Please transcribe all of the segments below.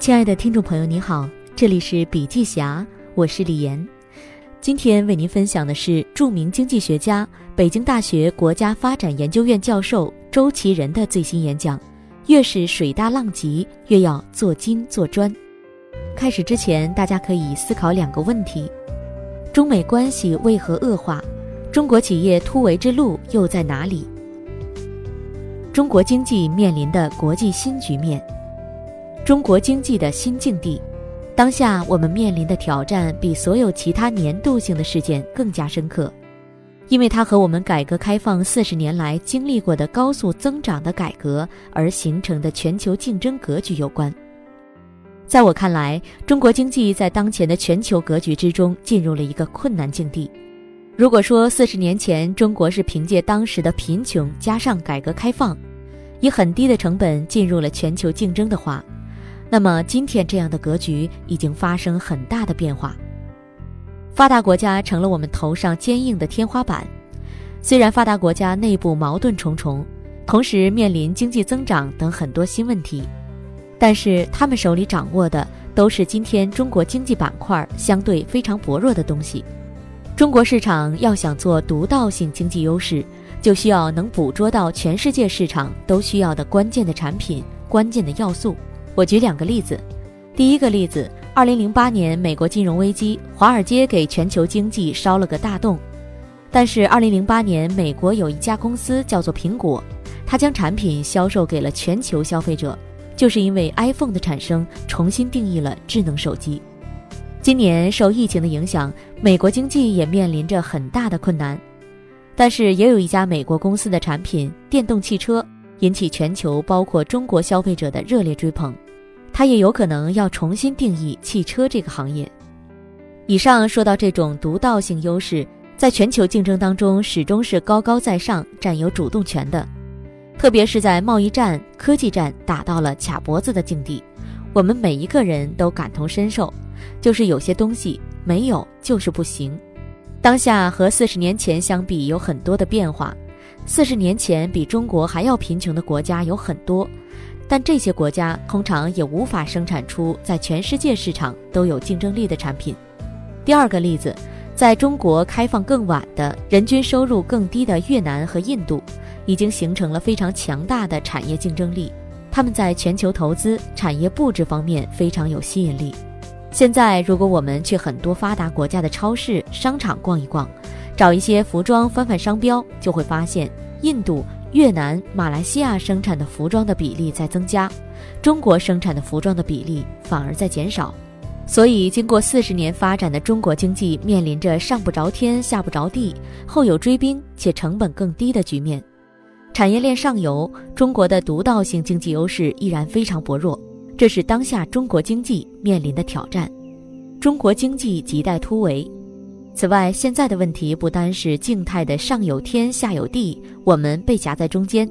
亲爱的听众朋友，你好，这里是笔记侠，我是李岩。今天为您分享的是著名经济学家、北京大学国家发展研究院教授周其仁的最新演讲：越是水大浪急，越要做精做专。开始之前，大家可以思考两个问题：中美关系为何恶化？中国企业突围之路又在哪里？中国经济面临的国际新局面。中国经济的新境地，当下我们面临的挑战比所有其他年度性的事件更加深刻，因为它和我们改革开放四十年来经历过的高速增长的改革而形成的全球竞争格局有关。在我看来，中国经济在当前的全球格局之中进入了一个困难境地。如果说四十年前中国是凭借当时的贫穷加上改革开放，以很低的成本进入了全球竞争的话，那么今天这样的格局已经发生很大的变化，发达国家成了我们头上坚硬的天花板。虽然发达国家内部矛盾重重，同时面临经济增长等很多新问题，但是他们手里掌握的都是今天中国经济板块相对非常薄弱的东西。中国市场要想做独到性经济优势，就需要能捕捉到全世界市场都需要的关键的产品、关键的要素。我举两个例子，第一个例子，二零零八年美国金融危机，华尔街给全球经济烧了个大洞，但是二零零八年美国有一家公司叫做苹果，它将产品销售给了全球消费者，就是因为 iPhone 的产生重新定义了智能手机。今年受疫情的影响，美国经济也面临着很大的困难，但是也有一家美国公司的产品电动汽车。引起全球包括中国消费者的热烈追捧，它也有可能要重新定义汽车这个行业。以上说到这种独到性优势，在全球竞争当中始终是高高在上、占有主动权的，特别是在贸易战、科技战打到了卡脖子的境地，我们每一个人都感同身受，就是有些东西没有就是不行。当下和四十年前相比有很多的变化。四十年前，比中国还要贫穷的国家有很多，但这些国家通常也无法生产出在全世界市场都有竞争力的产品。第二个例子，在中国开放更晚的人均收入更低的越南和印度，已经形成了非常强大的产业竞争力。他们在全球投资、产业布置方面非常有吸引力。现在，如果我们去很多发达国家的超市、商场逛一逛，找一些服装翻翻商标，就会发现印度、越南、马来西亚生产的服装的比例在增加，中国生产的服装的比例反而在减少。所以，经过四十年发展的中国经济面临着上不着天、下不着地、后有追兵且成本更低的局面。产业链上游，中国的独到性经济优势依然非常薄弱，这是当下中国经济面临的挑战。中国经济亟待突围。此外，现在的问题不单是静态的上有天下有地，我们被夹在中间。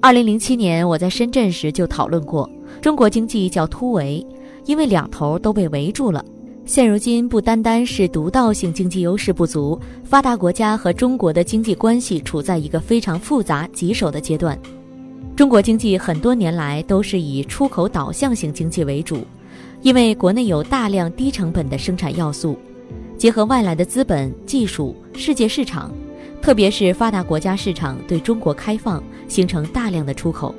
二零零七年我在深圳时就讨论过，中国经济叫突围，因为两头都被围住了。现如今不单单是独到性经济优势不足，发达国家和中国的经济关系处在一个非常复杂棘手的阶段。中国经济很多年来都是以出口导向型经济为主，因为国内有大量低成本的生产要素。结合外来的资本、技术、世界市场，特别是发达国家市场对中国开放，形成大量的出口，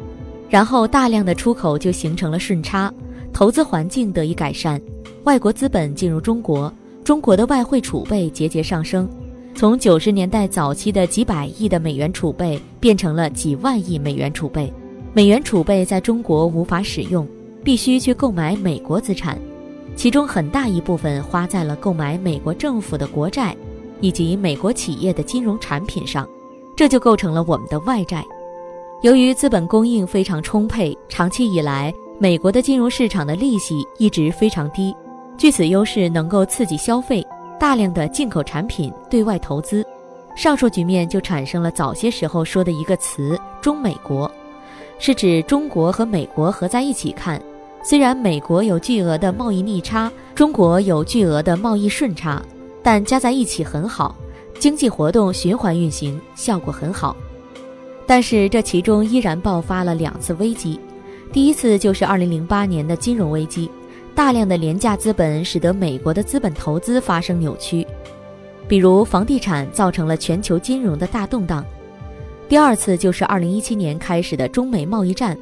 然后大量的出口就形成了顺差，投资环境得以改善，外国资本进入中国，中国的外汇储备节节上升，从九十年代早期的几百亿的美元储备变成了几万亿美元储备，美元储备在中国无法使用，必须去购买美国资产。其中很大一部分花在了购买美国政府的国债，以及美国企业的金融产品上，这就构成了我们的外债。由于资本供应非常充沛，长期以来美国的金融市场的利息一直非常低，据此优势能够刺激消费，大量的进口产品对外投资。上述局面就产生了早些时候说的一个词“中美国”，是指中国和美国合在一起看。虽然美国有巨额的贸易逆差，中国有巨额的贸易顺差，但加在一起很好，经济活动循环运行，效果很好。但是这其中依然爆发了两次危机，第一次就是2008年的金融危机，大量的廉价资本使得美国的资本投资发生扭曲，比如房地产造成了全球金融的大动荡。第二次就是2017年开始的中美贸易战，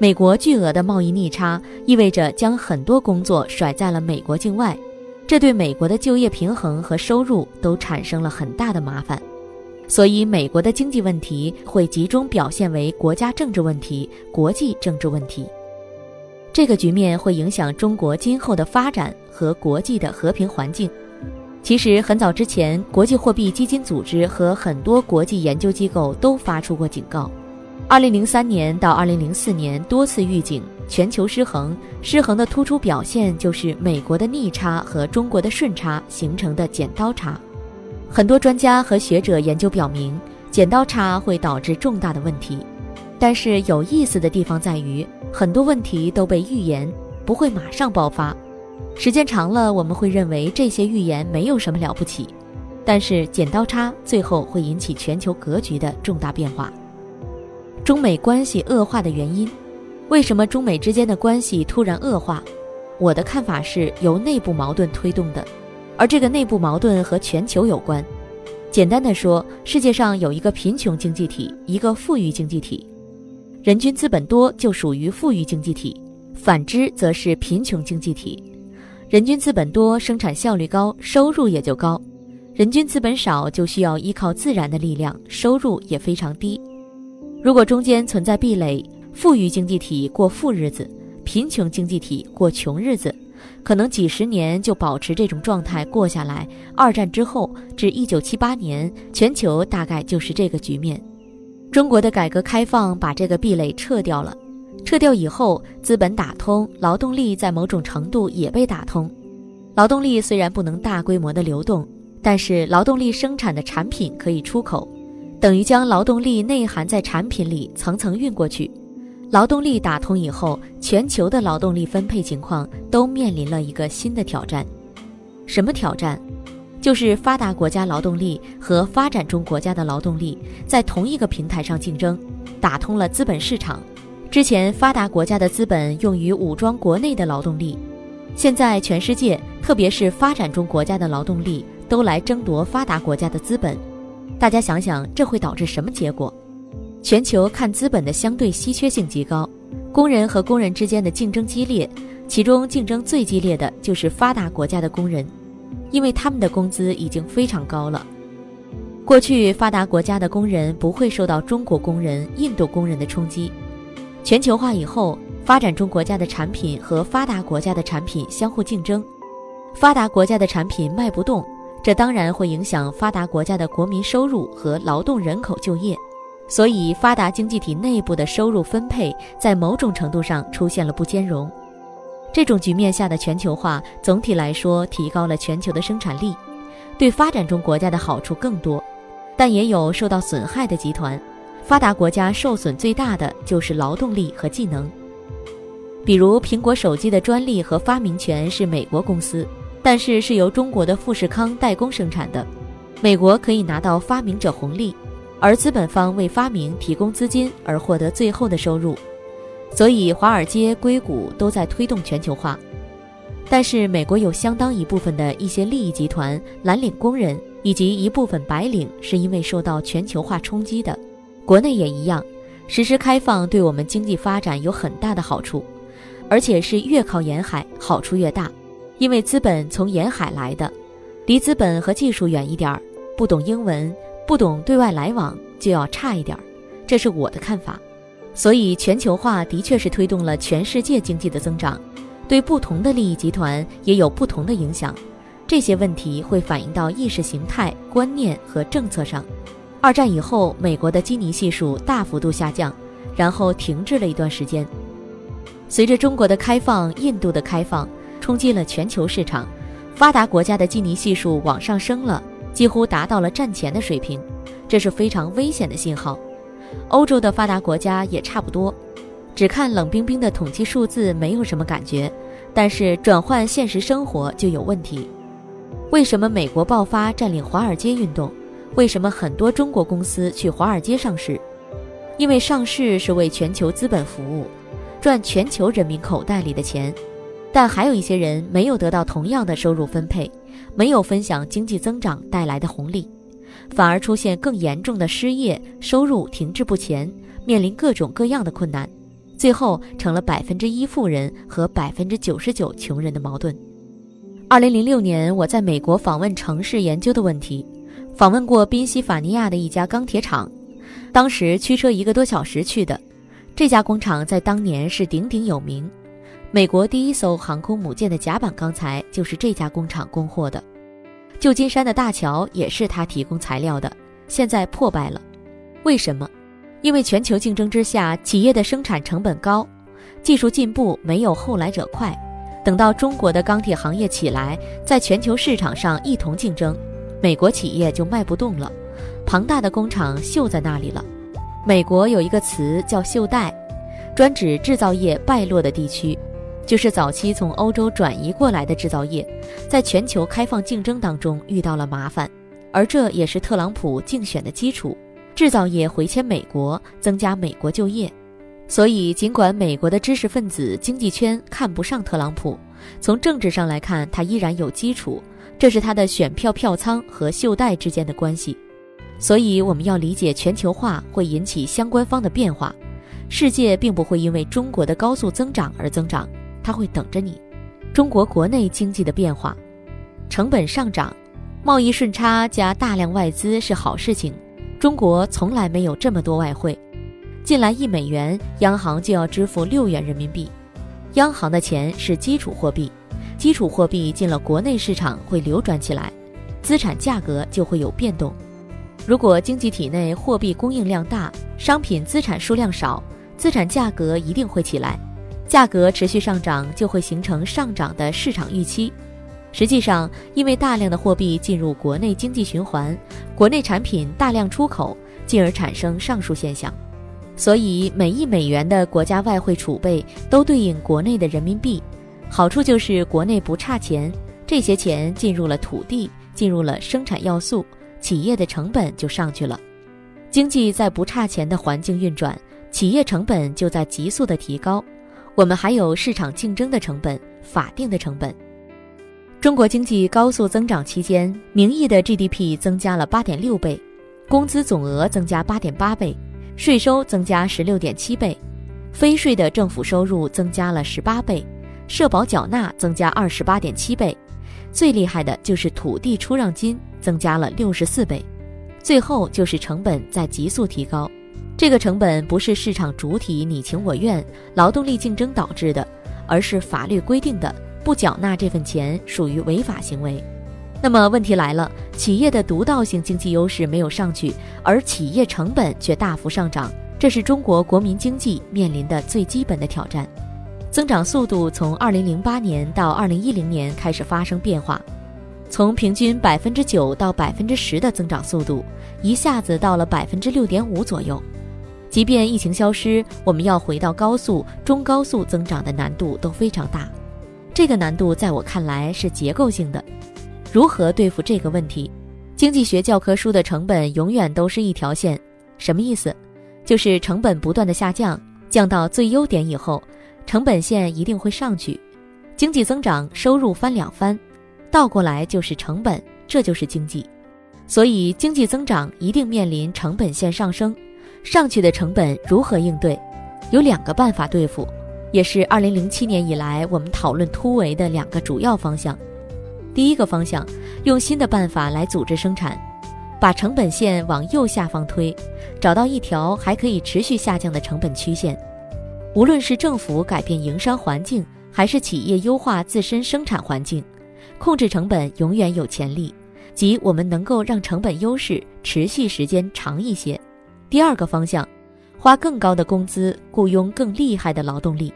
美国巨额的贸易逆差意味着将很多工作甩在了美国境外，这对美国的就业平衡和收入都产生了很大的麻烦。所以，美国的经济问题会集中表现为国家政治问题、国际政治问题。这个局面会影响中国今后的发展和国际的和平环境。其实，很早之前，国际货币基金组织和很多国际研究机构都发出过警告。二零零三年到二零零四年，多次预警全球失衡，失衡的突出表现就是美国的逆差和中国的顺差形成的剪刀差。很多专家和学者研究表明，剪刀差会导致重大的问题。但是有意思的地方在于，很多问题都被预言，不会马上爆发。时间长了，我们会认为这些预言没有什么了不起。但是剪刀差最后会引起全球格局的重大变化。中美关系恶化的原因，为什么中美之间的关系突然恶化？我的看法是由内部矛盾推动的。而这个内部矛盾和全球有关。简单的说，世界上有一个贫穷经济体，一个富裕经济体。人均资本多就属于富裕经济体，反之则是贫穷经济体。人均资本多，生产效率高，收入也就高；人均资本少，就需要依靠自然的力量，收入也非常低。如果中间存在壁垒，富裕经济体过富日子，贫穷经济体过穷日子。可能几十年就保持这种状态过下来。二战之后至一九七八年，全球大概就是这个局面。中国的改革开放把这个壁垒撤掉了，撤掉以后，资本打通，劳动力在某种程度也被打通。劳动力虽然不能大规模的流动，但是劳动力生产的产品可以出口，等于将劳动力内含在产品里，层层运过去。劳动力打通以后，全球的劳动力分配情况都面临了一个新的挑战。什么挑战？就是发达国家劳动力和发展中国家的劳动力在同一个平台上竞争，打通了资本市场。之前发达国家的资本用于武装国内的劳动力，现在全世界，特别是发展中国家的劳动力都来争夺发达国家的资本。大家想想，这会导致什么结果？全球看资本的相对稀缺性极高，工人和工人之间的竞争激烈，其中竞争最激烈的就是发达国家的工人，因为他们的工资已经非常高了。过去发达国家的工人不会受到中国工人、印度工人的冲击，全球化以后，发展中国家的产品和发达国家的产品相互竞争，发达国家的产品卖不动，这当然会影响发达国家的国民收入和劳动人口就业。所以，发达经济体内部的收入分配在某种程度上出现了不兼容。这种局面下的全球化，总体来说提高了全球的生产力，对发展中国家的好处更多，但也有受到损害的集团。发达国家受损最大的就是劳动力和技能。比如，苹果手机的专利和发明权是美国公司，但是是由中国的富士康代工生产的，美国可以拿到发明者红利。而资本方为发明提供资金而获得最后的收入，所以华尔街、硅谷都在推动全球化。但是美国有相当一部分的一些利益集团、蓝领工人以及一部分白领是因为受到全球化冲击的。国内也一样，实施开放对我们经济发展有很大的好处，而且是越靠沿海好处越大，因为资本从沿海来的，离资本和技术远一点儿，不懂英文。不懂对外来往就要差一点儿，这是我的看法。所以全球化的确是推动了全世界经济的增长，对不同的利益集团也有不同的影响。这些问题会反映到意识形态、观念和政策上。二战以后，美国的基尼系数大幅度下降，然后停滞了一段时间。随着中国的开放、印度的开放，冲击了全球市场，发达国家的基尼系数往上升了。几乎达到了战前的水平，这是非常危险的信号。欧洲的发达国家也差不多，只看冷冰冰的统计数字没有什么感觉，但是转换现实生活就有问题。为什么美国爆发占领华尔街运动？为什么很多中国公司去华尔街上市？因为上市是为全球资本服务，赚全球人民口袋里的钱。但还有一些人没有得到同样的收入分配，没有分享经济增长带来的红利，反而出现更严重的失业、收入停滞不前，面临各种各样的困难，最后成了百分之一富人和百分之九十九穷人的矛盾。二零零六年，我在美国访问城市研究的问题，访问过宾夕法尼亚的一家钢铁厂，当时驱车一个多小时去的，这家工厂在当年是鼎鼎有名。美国第一艘航空母舰的甲板钢材就是这家工厂供货的，旧金山的大桥也是他提供材料的，现在破败了。为什么？因为全球竞争之下，企业的生产成本高，技术进步没有后来者快。等到中国的钢铁行业起来，在全球市场上一同竞争，美国企业就卖不动了，庞大的工厂锈在那里了。美国有一个词叫“锈带”，专指制造业败落的地区。就是早期从欧洲转移过来的制造业，在全球开放竞争当中遇到了麻烦，而这也是特朗普竞选的基础。制造业回迁美国，增加美国就业。所以，尽管美国的知识分子、经济圈看不上特朗普，从政治上来看，他依然有基础。这是他的选票票仓和袖带之间的关系。所以，我们要理解全球化会引起相关方的变化。世界并不会因为中国的高速增长而增长。他会等着你。中国国内经济的变化，成本上涨，贸易顺差加大量外资是好事情。中国从来没有这么多外汇，进来一美元，央行就要支付六元人民币。央行的钱是基础货币，基础货币进了国内市场会流转起来，资产价格就会有变动。如果经济体内货币供应量大，商品资产数量少，资产价格一定会起来。价格持续上涨，就会形成上涨的市场预期。实际上，因为大量的货币进入国内经济循环，国内产品大量出口，进而产生上述现象。所以，每一美元的国家外汇储备都对应国内的人民币，好处就是国内不差钱，这些钱进入了土地，进入了生产要素，企业的成本就上去了。经济在不差钱的环境运转，企业成本就在急速的提高。我们还有市场竞争的成本、法定的成本。中国经济高速增长期间，名义的 GDP 增加了八点六倍，工资总额增加八点八倍，税收增加十六点七倍，非税的政府收入增加了十八倍，社保缴纳增加二十八点七倍，最厉害的就是土地出让金增加了六十四倍，最后就是成本在急速提高。这个成本不是市场主体你情我愿、劳动力竞争导致的，而是法律规定的。不缴纳这份钱属于违法行为。那么问题来了，企业的独到性经济优势没有上去，而企业成本却大幅上涨，这是中国国民经济面临的最基本的挑战。增长速度从2008年到2010年开始发生变化，从平均百分之九到百分之十的增长速度，一下子到了百分之六点五左右。即便疫情消失，我们要回到高速、中高速增长的难度都非常大。这个难度在我看来是结构性的。如何对付这个问题？经济学教科书的成本永远都是一条线，什么意思？就是成本不断的下降，降到最优点以后，成本线一定会上去。经济增长，收入翻两番，倒过来就是成本，这就是经济。所以经济增长一定面临成本线上升。上去的成本如何应对？有两个办法对付，也是二零零七年以来我们讨论突围的两个主要方向。第一个方向，用新的办法来组织生产，把成本线往右下方推，找到一条还可以持续下降的成本曲线。无论是政府改变营商环境，还是企业优化自身生产环境，控制成本永远有潜力，即我们能够让成本优势持续时间长一些。第二个方向，花更高的工资雇佣更厉害的劳动力，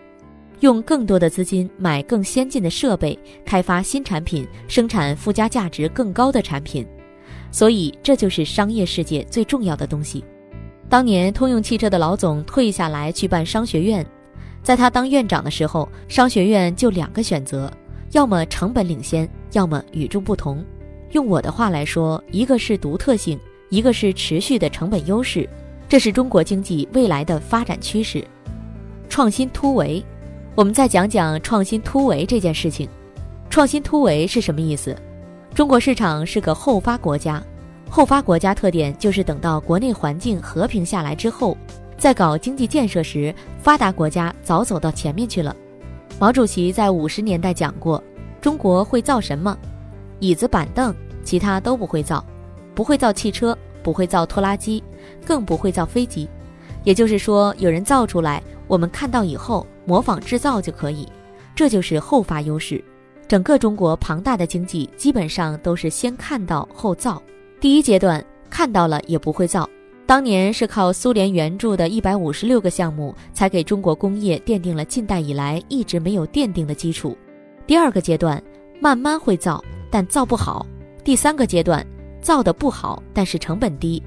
用更多的资金买更先进的设备，开发新产品，生产附加价值更高的产品。所以，这就是商业世界最重要的东西。当年通用汽车的老总退下来去办商学院，在他当院长的时候，商学院就两个选择：要么成本领先，要么与众不同。用我的话来说，一个是独特性，一个是持续的成本优势。这是中国经济未来的发展趋势。创新突围。我们再讲讲创新突围这件事情。创新突围是什么意思？中国市场是个后发国家，后发国家特点就是等到国内环境和平下来之后，在搞经济建设时，发达国家早走到前面去了。毛主席在五十年代讲过，中国会造什么？椅子板凳，其他都不会造，不会造汽车，不会造拖拉机，更不会造飞机。也就是说，有人造出来，我们看到以后模仿制造就可以，这就是后发优势。整个中国庞大的经济基本上都是先看到后造。第一阶段看到了也不会造，当年是靠苏联援助的一百五十六个项目，才给中国工业奠定了近代以来一直没有奠定的基础。第二个阶段慢慢会造，但造不好。第三个阶段造的不好，但是成本低，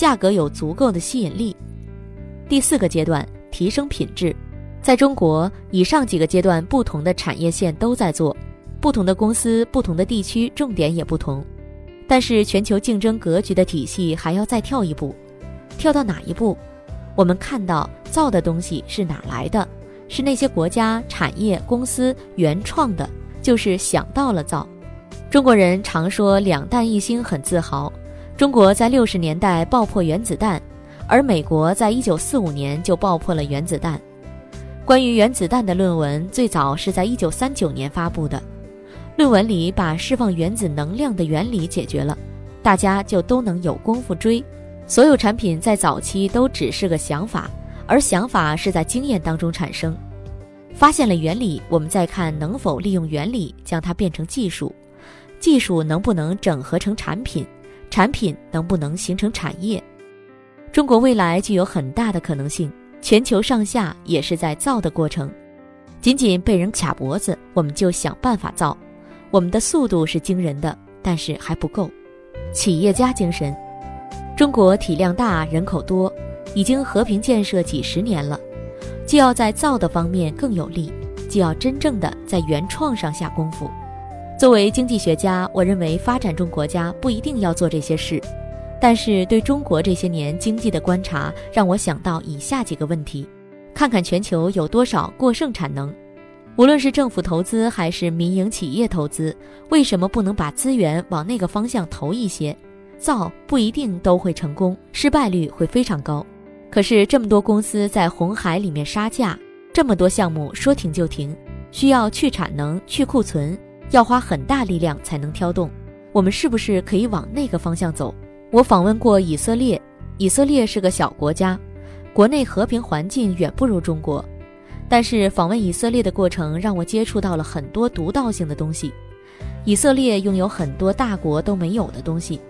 价格有足够的吸引力。第四个阶段提升品质，在中国以上几个阶段不同的产业线都在做。不同的公司、不同的地区，重点也不同，但是全球竞争格局的体系还要再跳一步，跳到哪一步？我们看到造的东西是哪来的？是那些国家、产业、公司原创的，就是想到了造。中国人常说两弹一星很自豪，中国在六十年代爆破原子弹，而美国在一九四五年就爆破了原子弹。关于原子弹的论文最早是在一九三九年发布的。论文里把释放原子能量的原理解决了，大家就都能有功夫追。所有产品在早期都只是个想法，而想法是在经验当中产生。发现了原理，我们再看能否利用原理将它变成技术，技术能不能整合成产品，产品能不能形成产业。中国未来具有很大的可能性，全球上下也是在造的过程。仅仅被人卡脖子，我们就想办法造。我们的速度是惊人的，但是还不够。企业家精神，中国体量大，人口多，已经和平建设几十年了，既要在造的方面更有力，既要真正的在原创上下功夫。作为经济学家，我认为发展中国家不一定要做这些事，但是对中国这些年经济的观察，让我想到以下几个问题：看看全球有多少过剩产能。无论是政府投资还是民营企业投资，为什么不能把资源往那个方向投一些？造不一定都会成功，失败率会非常高。可是这么多公司在红海里面杀价，这么多项目说停就停，需要去产能、去库存，要花很大力量才能挑动。我们是不是可以往那个方向走？我访问过以色列，以色列是个小国家，国内和平环境远不如中国。但是访问以色列的过程让我接触到了很多独到性的东西。以色列拥有很多大国都没有的东西。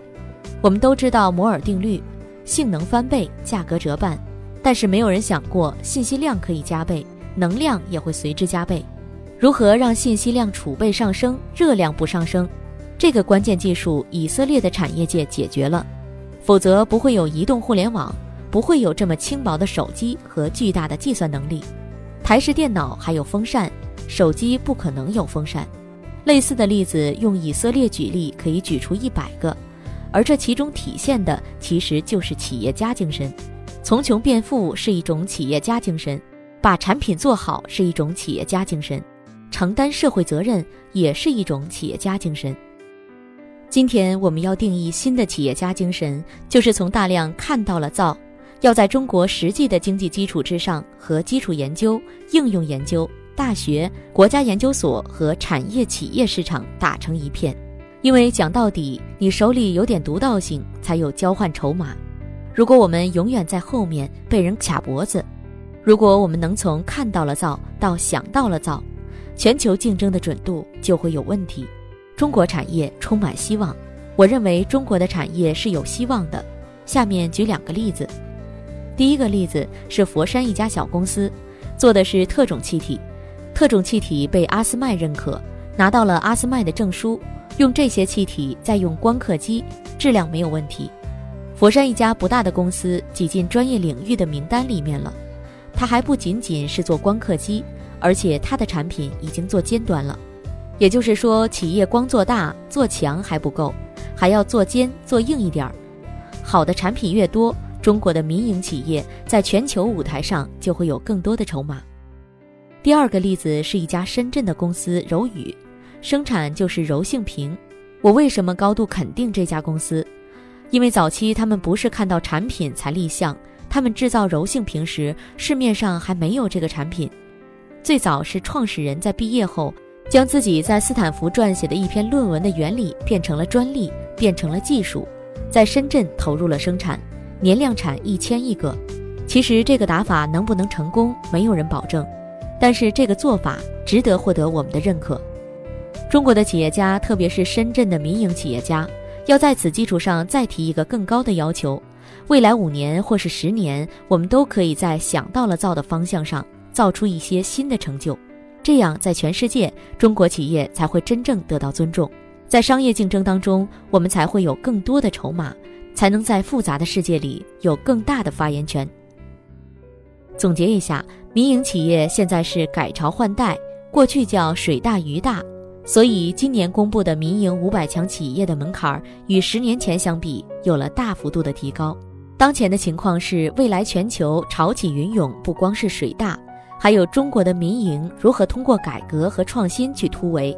我们都知道摩尔定律，性能翻倍，价格折半。但是没有人想过信息量可以加倍，能量也会随之加倍。如何让信息量储备上升，热量不上升？这个关键技术，以色列的产业界解决了。否则不会有移动互联网，不会有这么轻薄的手机和巨大的计算能力。台式电脑还有风扇，手机不可能有风扇。类似的例子用以色列举例可以举出一百个，而这其中体现的其实就是企业家精神。从穷变富是一种企业家精神，把产品做好是一种企业家精神，承担社会责任也是一种企业家精神。今天我们要定义新的企业家精神，就是从大量看到了造。要在中国实际的经济基础之上，和基础研究、应用研究、大学、国家研究所和产业企业市场打成一片。因为讲到底，你手里有点独到性，才有交换筹码。如果我们永远在后面被人卡脖子，如果我们能从看到了造到想到了造，全球竞争的准度就会有问题。中国产业充满希望，我认为中国的产业是有希望的。下面举两个例子。第一个例子是佛山一家小公司，做的是特种气体，特种气体被阿斯麦认可，拿到了阿斯麦的证书，用这些气体再用光刻机，质量没有问题。佛山一家不大的公司挤进专业领域的名单里面了，它还不仅仅是做光刻机，而且它的产品已经做尖端了。也就是说，企业光做大做强还不够，还要做尖做硬一点儿。好的产品越多。中国的民营企业在全球舞台上就会有更多的筹码。第二个例子是一家深圳的公司柔宇，生产就是柔性屏。我为什么高度肯定这家公司？因为早期他们不是看到产品才立项，他们制造柔性屏时，市面上还没有这个产品。最早是创始人在毕业后，将自己在斯坦福撰写的一篇论文的原理变成了专利，变成了技术，在深圳投入了生产，年量产一千亿个。其实这个打法能不能成功，没有人保证。但是这个做法值得获得我们的认可。中国的企业家，特别是深圳的民营企业家，要在此基础上再提一个更高的要求：未来五年或是十年，我们都可以在想到了造的方向上造出一些新的成就。这样，在全世界，中国企业才会真正得到尊重，在商业竞争当中，我们才会有更多的筹码，才能在复杂的世界里有更大的发言权。总结一下。民营企业现在是改朝换代，过去叫水大鱼大，所以今年公布的民营五百强企业的门槛与十年前相比有了大幅度的提高。当前的情况是，未来全球潮起云涌，不光是水大，还有中国的民营如何通过改革和创新去突围，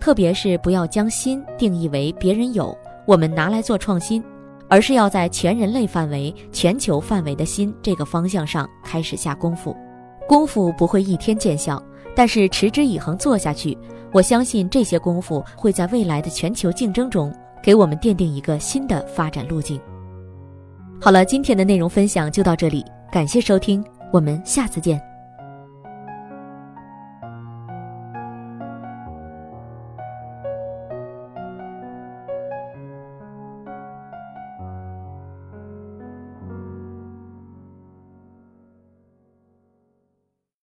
特别是不要将新定义为别人有，我们拿来做创新，而是要在全人类范围、全球范围的新这个方向上开始下功夫。功夫不会一天见效，但是持之以恒做下去，我相信这些功夫会在未来的全球竞争中给我们奠定一个新的发展路径。好了，今天的内容分享就到这里，感谢收听，我们下次见。